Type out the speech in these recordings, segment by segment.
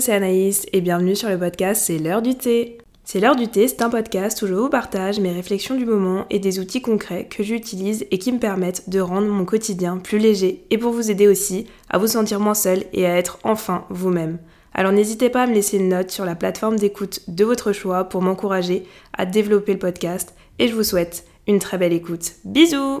C'est Anaïs et bienvenue sur le podcast C'est l'heure du thé. C'est l'heure du thé, c'est un podcast où je vous partage mes réflexions du moment et des outils concrets que j'utilise et qui me permettent de rendre mon quotidien plus léger et pour vous aider aussi à vous sentir moins seul et à être enfin vous-même. Alors n'hésitez pas à me laisser une note sur la plateforme d'écoute de votre choix pour m'encourager à développer le podcast et je vous souhaite une très belle écoute. Bisous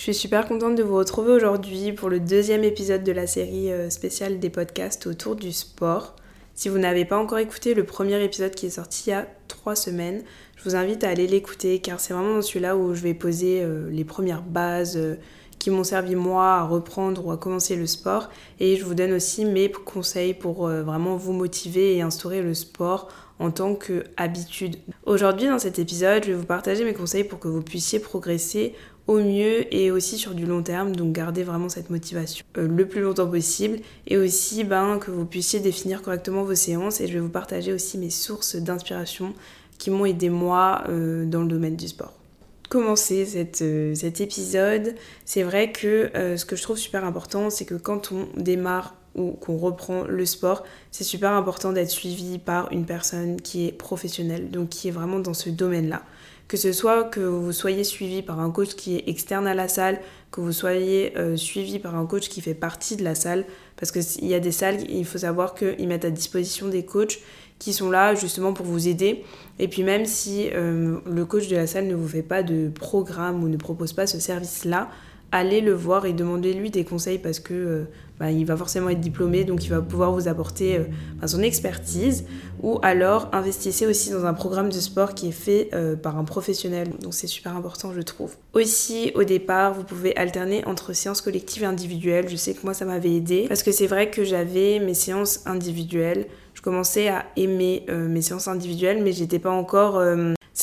je suis super contente de vous retrouver aujourd'hui pour le deuxième épisode de la série euh, spéciale des podcasts autour du sport. Si vous n'avez pas encore écouté le premier épisode qui est sorti il y a trois semaines, je vous invite à aller l'écouter car c'est vraiment dans celui-là où je vais poser euh, les premières bases euh, qui m'ont servi moi à reprendre ou à commencer le sport et je vous donne aussi mes conseils pour vraiment vous motiver et instaurer le sport en tant qu'habitude. Aujourd'hui dans cet épisode, je vais vous partager mes conseils pour que vous puissiez progresser au mieux et aussi sur du long terme, donc garder vraiment cette motivation euh, le plus longtemps possible. Et aussi ben, que vous puissiez définir correctement vos séances et je vais vous partager aussi mes sources d'inspiration qui m'ont aidé moi euh, dans le domaine du sport. Commencer euh, cet épisode, c'est vrai que ce que je trouve super important, c'est que quand on démarre ou qu'on reprend le sport, c'est super important d'être suivi par une personne qui est professionnelle, donc qui est vraiment dans ce domaine-là que ce soit que vous soyez suivi par un coach qui est externe à la salle, que vous soyez euh, suivi par un coach qui fait partie de la salle, parce qu'il y a des salles, il faut savoir qu'ils mettent à disposition des coachs qui sont là justement pour vous aider. Et puis même si euh, le coach de la salle ne vous fait pas de programme ou ne propose pas ce service-là, allez le voir et demandez-lui des conseils parce que euh, bah, il va forcément être diplômé, donc il va pouvoir vous apporter euh, bah, son expertise. Ou alors investissez aussi dans un programme de sport qui est fait euh, par un professionnel, donc c'est super important je trouve. Aussi au départ, vous pouvez alterner entre séances collectives et individuelles. Je sais que moi ça m'avait aidé parce que c'est vrai que j'avais mes séances individuelles. Je commençais à aimer mes séances individuelles, mais j'étais pas encore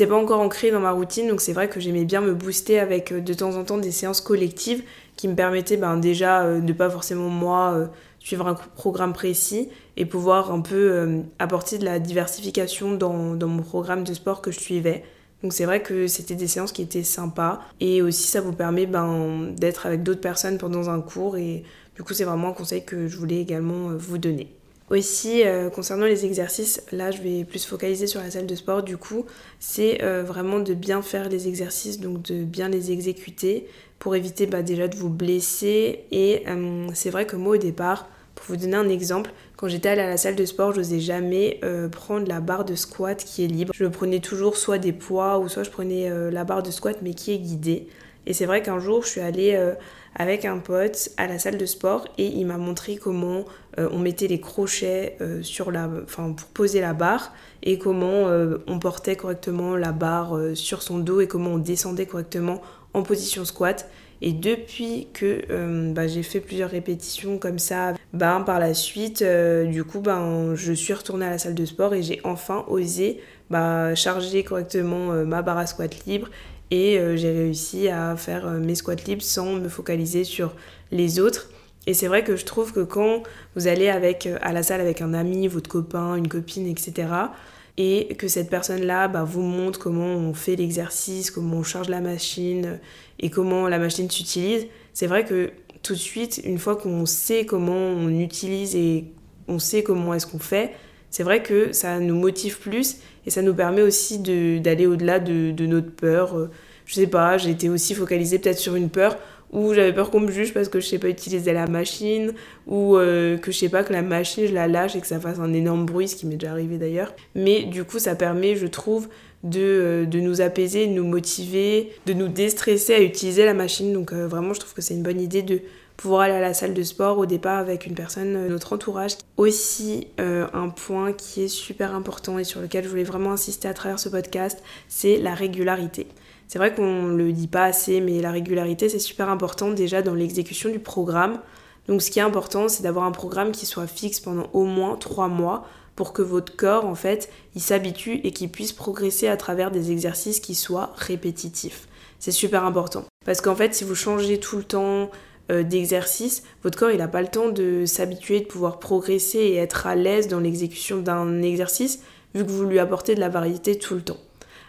c'était pas encore ancré dans ma routine, donc c'est vrai que j'aimais bien me booster avec euh, de temps en temps des séances collectives qui me permettaient ben, déjà euh, de pas forcément moi euh, suivre un programme précis et pouvoir un peu apporter de la diversification dans, dans mon programme de sport que je suivais. Donc c'est vrai que c'était des séances qui étaient sympas et aussi ça vous permet ben, d'être avec d'autres personnes pendant un cours et du coup c'est vraiment un conseil que je voulais également vous donner. Aussi, euh, concernant les exercices, là je vais plus focaliser sur la salle de sport, du coup, c'est euh, vraiment de bien faire les exercices, donc de bien les exécuter pour éviter bah, déjà de vous blesser. Et euh, c'est vrai que moi au départ, pour vous donner un exemple, quand j'étais allée à la salle de sport, je n'osais jamais prendre la barre de squat qui est libre. Je prenais toujours soit des poids ou soit je prenais la barre de squat mais qui est guidée. Et c'est vrai qu'un jour, je suis allée euh, avec un pote à la salle de sport et il m'a montré comment euh, on mettait les crochets euh, sur la, pour poser la barre et comment on portait correctement la barre sur son dos et comment on descendait correctement en position squat. Et depuis que bah, j'ai fait plusieurs répétitions comme ça, bah, par la suite, du coup, bah, je suis retournée à la salle de sport et j'ai enfin osé bah, charger correctement ma barre à squat libre et euh, j'ai réussi à faire euh, mes squats libres sans me focaliser sur les autres. Et c'est vrai que je trouve que quand vous allez avec, euh, à la salle avec un ami, votre copain, une copine, etc., et que cette personne-là bah, vous montre comment on fait l'exercice, comment on charge la machine et comment la machine s'utilise, c'est vrai que tout de suite, une fois qu'on sait comment on utilise et on sait comment est-ce qu'on fait, c'est vrai que ça nous motive plus et ça nous permet aussi d'aller au-delà de, de, notre peur. Euh, je sais pas, j'ai été aussi focalisée peut-être sur une peur où j'avais peur qu'on me juge parce que je sais pas utiliser la machine ou euh, que je sais pas que la machine je la lâche et que ça fasse un énorme bruit, ce qui m'est déjà arrivé d'ailleurs. Mais du coup, ça permet, je trouve, de, euh, de, nous apaiser, de nous motiver, de nous déstresser à utiliser la machine. Donc vraiment, je trouve que c'est une bonne idée de pouvoir aller à la salle de sport au départ avec une personne de notre entourage. Aussi, euh, un point qui est super important et sur lequel je voulais vraiment insister à travers ce podcast, c'est la régularité. C'est vrai qu'on le dit pas assez, mais la régularité, c'est super important déjà dans l'exécution du programme. Donc ce qui est important, c'est d'avoir un programme qui soit fixe pendant au moins trois mois pour que votre corps, en fait, il s'habitue et qu'il puisse progresser à travers des exercices qui soient répétitifs. C'est super important. Parce qu'en fait, si vous changez tout le temps euh, d'exercice, votre corps il n'a pas le temps de s'habituer, de pouvoir progresser et être à l'aise dans l'exécution d'un exercice, vu que vous lui apportez de la variété tout le temps.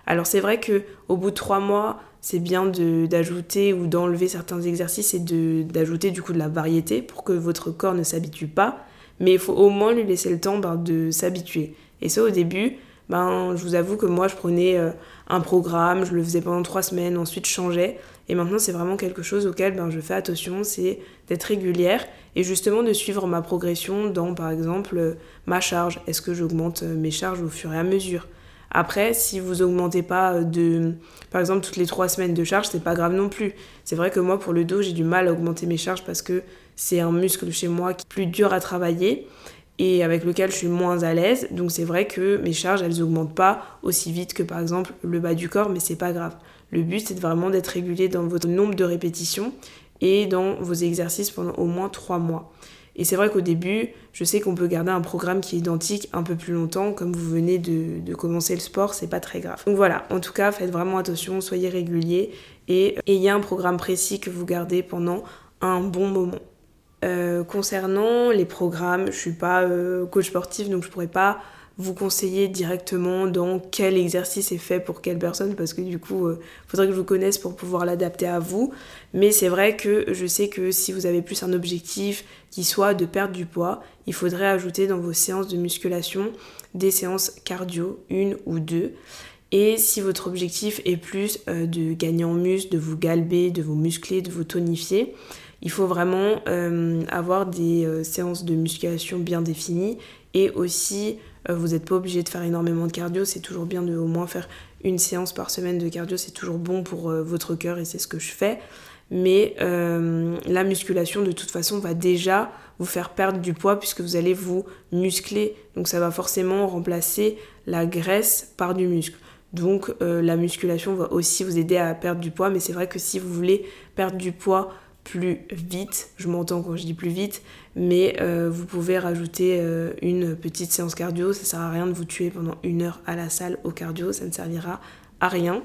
Alors c'est vrai que au bout de trois mois, c'est bien d'ajouter ou d'enlever certains exercices et d'ajouter du coup de la variété pour que votre corps ne s'habitue pas. Mais il faut au moins lui laisser le temps ben, de s'habituer. Et ça, au début, ben, je vous avoue que moi, je prenais euh, un programme, je le faisais pendant trois semaines, ensuite je changeais. Et maintenant, c'est vraiment quelque chose auquel ben, je fais attention, c'est d'être régulière et justement de suivre ma progression dans, par exemple, euh, ma charge. Est-ce que j'augmente euh, mes charges au fur et à mesure? Après, si vous augmentez pas de, par exemple, toutes les trois semaines de charge, c'est pas grave non plus. C'est vrai que moi, pour le dos, j'ai du mal à augmenter mes charges parce que c'est un muscle chez moi qui est plus dur à travailler et avec lequel je suis moins à l'aise. Donc c'est vrai que mes charges, elles augmentent pas aussi vite que par exemple le bas du corps, mais c'est pas grave. Le but, c'est vraiment d'être régulier dans votre nombre de répétitions et dans vos exercices pendant au moins 3 mois. Et c'est vrai qu'au début, je sais qu'on peut garder un programme qui est identique un peu plus longtemps, comme vous venez de, commencer le sport, c'est pas très grave. Donc voilà, en tout cas, faites vraiment attention, soyez régulier et ayez un programme précis que vous gardez pendant un bon moment. Euh, concernant les programmes, je suis pas euh, coach sportif donc je pourrais pas vous conseiller directement dans quel exercice est fait pour quelle personne parce que du coup il euh, faudrait que je vous connaisse pour pouvoir l'adapter à vous. Mais c'est vrai que je sais que si vous avez plus un objectif qui soit de perdre du poids il faudrait ajouter dans vos séances de musculation des séances cardio une ou deux. Et si votre objectif est plus de gagner en muscle, de vous galber, de vous muscler, de vous tonifier, il faut vraiment euh, avoir des euh, séances de musculation bien définies et aussi euh, vous n'êtes pas obligé de faire énormément de cardio, c'est toujours bien de au moins faire une séance par semaine de cardio, c'est toujours bon pour votre cœur et c'est ce que je fais. Mais la musculation de toute façon va déjà vous faire perdre du poids puisque vous allez vous muscler. Donc ça va forcément remplacer la graisse par du muscle. Donc la musculation va aussi vous aider à perdre du poids, mais c'est vrai que si vous voulez perdre du poids plus vite, je m'entends quand je dis plus vite, mais euh, vous pouvez rajouter euh, une petite séance cardio, ça sert à rien de vous tuer pendant une heure à la salle au cardio, ça ne servira à rien.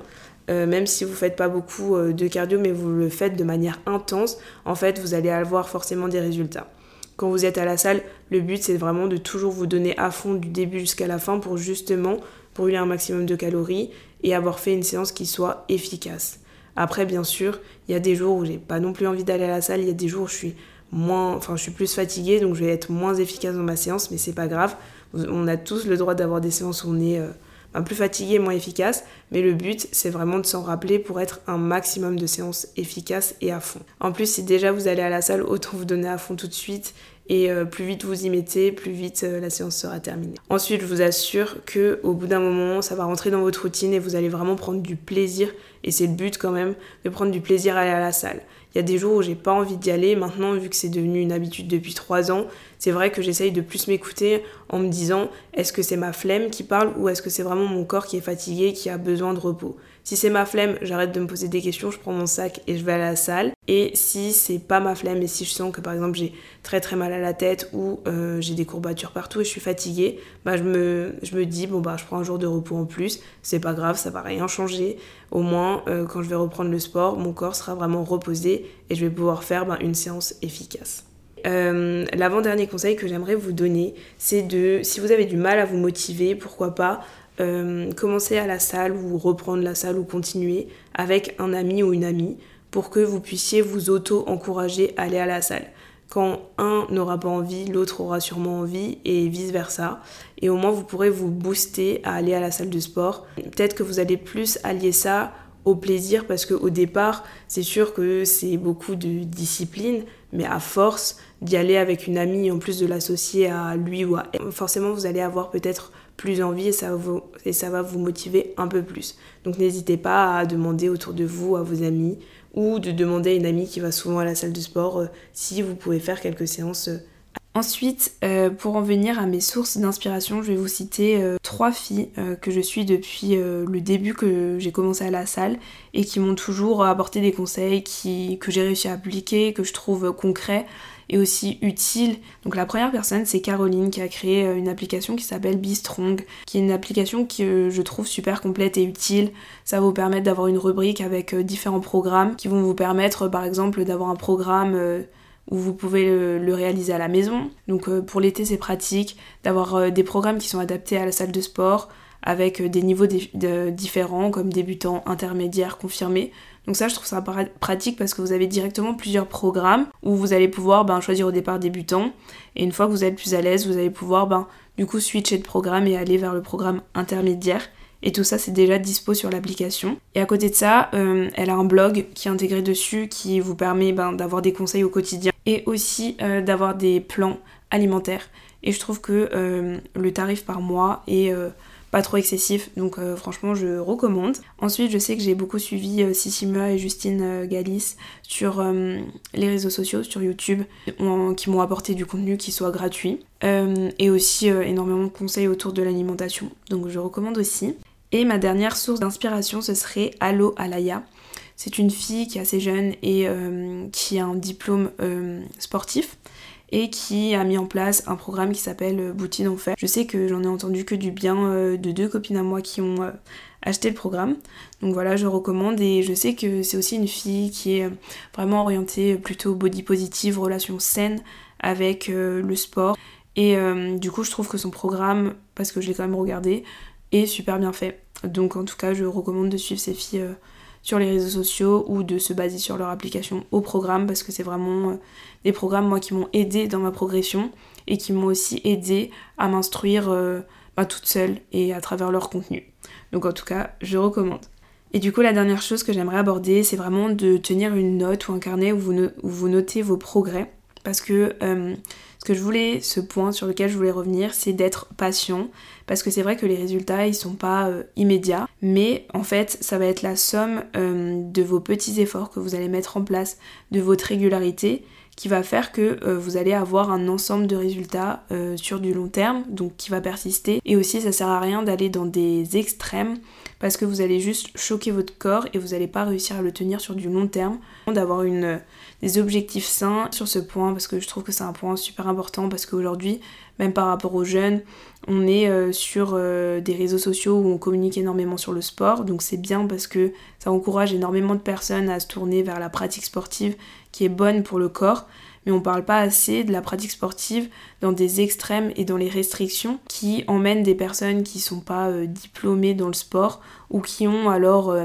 Euh, même si vous faites pas beaucoup de cardio, mais vous le faites de manière intense, en fait, vous allez avoir forcément des résultats. Quand vous êtes à la salle, le but c'est vraiment de toujours vous donner à fond du début jusqu'à la fin pour justement brûler un maximum de calories et avoir fait une séance qui soit efficace. Après, bien sûr, il y a des jours où j'ai pas non plus envie d'aller à la salle, il y a des jours où je suis moins, enfin, je suis plus fatiguée, donc je vais être moins efficace dans ma séance, mais c'est pas grave. On a tous le droit d'avoir des séances où on est euh, ben, plus fatigué, moins efficace, mais le but, c'est vraiment de s'en rappeler pour être un maximum de séances efficaces et à fond. En plus, si déjà vous allez à la salle, autant vous donner à fond tout de suite et euh, plus vite vous y mettez, plus vite euh, la séance sera terminée. Ensuite, je vous assure que au bout d'un moment, ça va rentrer dans votre routine et vous allez vraiment prendre du plaisir et c'est le but quand même de prendre du plaisir à aller à la salle. Il y a des jours où j'ai pas envie d'y aller. Maintenant, vu que c'est devenu une habitude depuis trois ans, c'est vrai que j'essaye de plus m'écouter en me disant est-ce que c'est ma flemme qui parle ou est-ce que c'est vraiment mon corps qui est fatigué, qui a besoin de repos? Si c'est ma flemme, j'arrête de me poser des questions, je prends mon sac et je vais à la salle. Et si c'est pas ma flemme et si je sens que par exemple j'ai très très mal à la tête ou euh, j'ai des courbatures partout et je suis fatiguée, bah je me, dis bon bah je prends un jour de repos en plus, c'est pas grave, ça va rien changer. Au moins euh, quand je vais reprendre le sport, mon corps sera vraiment reposé et je vais pouvoir faire bah, une séance efficace. Euh, l'avant-dernier conseil que j'aimerais vous donner, c'est de, si vous avez du mal à vous motiver, pourquoi pas euh, commencer à la salle ou reprendre la salle ou continuer avec un ami ou une amie pour que vous puissiez vous auto-encourager à aller à la salle. Quand un n'aura pas envie, l'autre aura sûrement envie et vice-versa. Et au moins, vous pourrez vous booster à aller à la salle de sport. Peut-être que vous allez plus allier ça au plaisir parce qu'au départ, c'est sûr que c'est beaucoup de discipline, mais à force d'y aller avec une amie, en plus de l'associer à lui ou à elle, forcément vous allez avoir peut-être plus envie et ça, va vous, motiver un peu plus. Donc n'hésitez pas à demander autour de vous, à vos amis, ou de demander à une amie qui va souvent à la salle de sport euh, si vous pouvez faire quelques séances. Euh. Ensuite, euh, pour en venir à mes sources d'inspiration, je vais vous citer trois filles que je suis depuis le début que j'ai commencé à la salle et qui m'ont toujours apporté des conseils que j'ai réussi à appliquer, que je trouve concrets et aussi utile. Donc la première personne, c'est Caroline qui a créé euh, une application qui s'appelle Be Strong, qui est une application que je trouve super complète et utile. Ça va vous permettre d'avoir une rubrique avec euh, différents programmes qui vont vous permettre par exemple d'avoir un programme euh, où vous pouvez le, réaliser à la maison. Donc pour l'été c'est pratique d'avoir des programmes qui sont adaptés à la salle de sport avec des niveaux différents comme débutants, intermédiaires, confirmés. Donc ça, je trouve ça pratique parce que vous avez directement plusieurs programmes où vous allez pouvoir ben, choisir au départ débutant. Et une fois que vous êtes plus à l'aise, vous allez pouvoir ben, du coup switcher de programme et aller vers le programme intermédiaire. Et tout ça, c'est déjà dispo sur l'application. Et à côté de ça, euh, elle a un blog qui est intégré dessus qui vous permet ben, d'avoir des conseils au quotidien et aussi euh, d'avoir des plans alimentaires. Et je trouve que euh, le tarif par mois est pas trop excessif, donc franchement je recommande. Ensuite je sais que j'ai beaucoup suivi Sissima et Justine Galis sur les réseaux sociaux, sur YouTube, qui m'ont apporté du contenu qui soit gratuit, et aussi énormément de conseils autour de l'alimentation, donc je recommande aussi. Et ma dernière source d'inspiration, ce serait Allo Alaya. C'est une fille qui est assez jeune et euh, qui a un diplôme euh, sportif et qui a mis en place un programme qui s'appelle euh, Boutine en fait. Je sais que j'en ai entendu que du bien de deux copines à moi qui ont acheté le programme. Donc voilà, je recommande et je sais que c'est aussi une fille qui est vraiment orientée plutôt body positive, relation saine avec le sport. Et du coup, je trouve que son programme, parce que je l'ai quand même regardé, est super bien fait. Donc en tout cas, je recommande de suivre ces filles euh, sur les réseaux sociaux ou de se baser sur leur application au programme parce que c'est vraiment euh, des programmes moi qui m'ont aidé dans ma progression et qui m'ont aussi aidé à m'instruire euh, bah, toute seule et à travers leur contenu. Donc en tout cas, je recommande. Et du coup, la dernière chose que j'aimerais aborder, c'est vraiment de tenir une note ou un carnet où vous, où vous notez vos progrès. Parce que que je voulais, ce point sur lequel je voulais revenir, c'est d'être patient. Parce que c'est vrai que les résultats, ils sont pas euh, immédiats. Mais en fait, ça va être la somme euh, de vos petits efforts que vous allez mettre en place, de votre régularité, qui va faire que euh, vous allez avoir un ensemble de résultats sur du long terme, donc qui va persister. Et aussi, ça sert à rien d'aller dans des extrêmes parce que vous allez juste choquer votre corps et vous n'allez pas réussir à le tenir sur du long terme. D'avoir une, des objectifs sains sur ce point parce que je trouve que c'est un point super important parce qu'aujourd'hui, même par rapport aux jeunes, on est euh, sur euh, des réseaux sociaux où on communique énormément sur le sport, donc c'est bien parce que ça encourage énormément de personnes à se tourner vers la pratique sportive qui est bonne pour le corps, mais on parle pas assez de la pratique sportive dans des extrêmes et dans les restrictions qui emmènent des personnes qui sont pas euh, diplômées dans le sport ou qui ont alors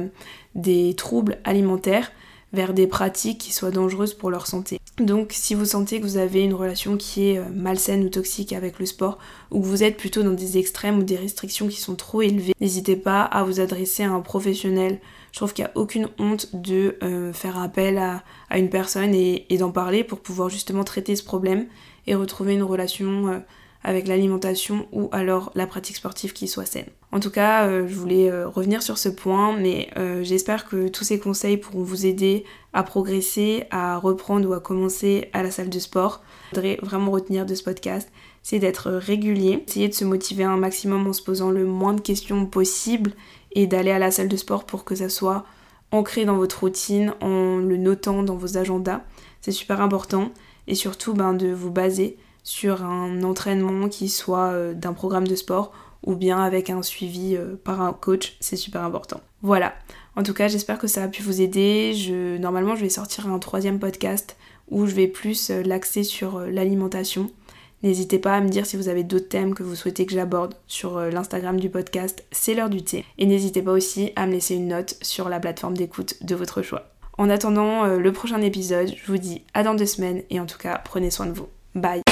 des troubles alimentaires vers des pratiques qui soient dangereuses pour leur santé. Donc si vous sentez que vous avez une relation qui est euh, malsaine ou toxique avec le sport, ou que vous êtes plutôt dans des extrêmes ou des restrictions qui sont trop élevées, n'hésitez pas à vous adresser à un professionnel. Je trouve qu'il n'y a aucune honte de euh, faire appel à, une personne et, d'en parler pour pouvoir justement traiter ce problème et retrouver une relation euh, avec l'alimentation ou alors la pratique sportive qui soit saine. En tout cas, euh, je voulais euh, revenir sur ce point, mais euh, j'espère que tous ces conseils pourront vous aider à progresser, à reprendre ou à commencer à la salle de sport. Je voudrais vraiment retenir de ce podcast, c'est d'être régulier, essayer de se motiver un maximum en se posant le moins de questions possible et d'aller à la salle de sport pour que ça soit ancré dans votre routine, en le notant dans vos agendas. C'est super important et surtout ben, de vous baser sur un entraînement qui soit euh, d'un programme de sport ou bien avec un suivi euh, par un coach, c'est super important. Voilà. En tout cas, j'espère que ça a pu vous aider. Je, normalement, je vais sortir un troisième podcast où je vais plus euh, l'axer sur l'alimentation. N'hésitez pas à me dire si vous avez d'autres thèmes que vous souhaitez que j'aborde sur l'Instagram du podcast, c'est l'heure du thé. Et n'hésitez pas aussi à me laisser une note sur la plateforme d'écoute de votre choix. En attendant le prochain épisode, je vous dis à dans deux semaines et en tout cas, prenez soin de vous. Bye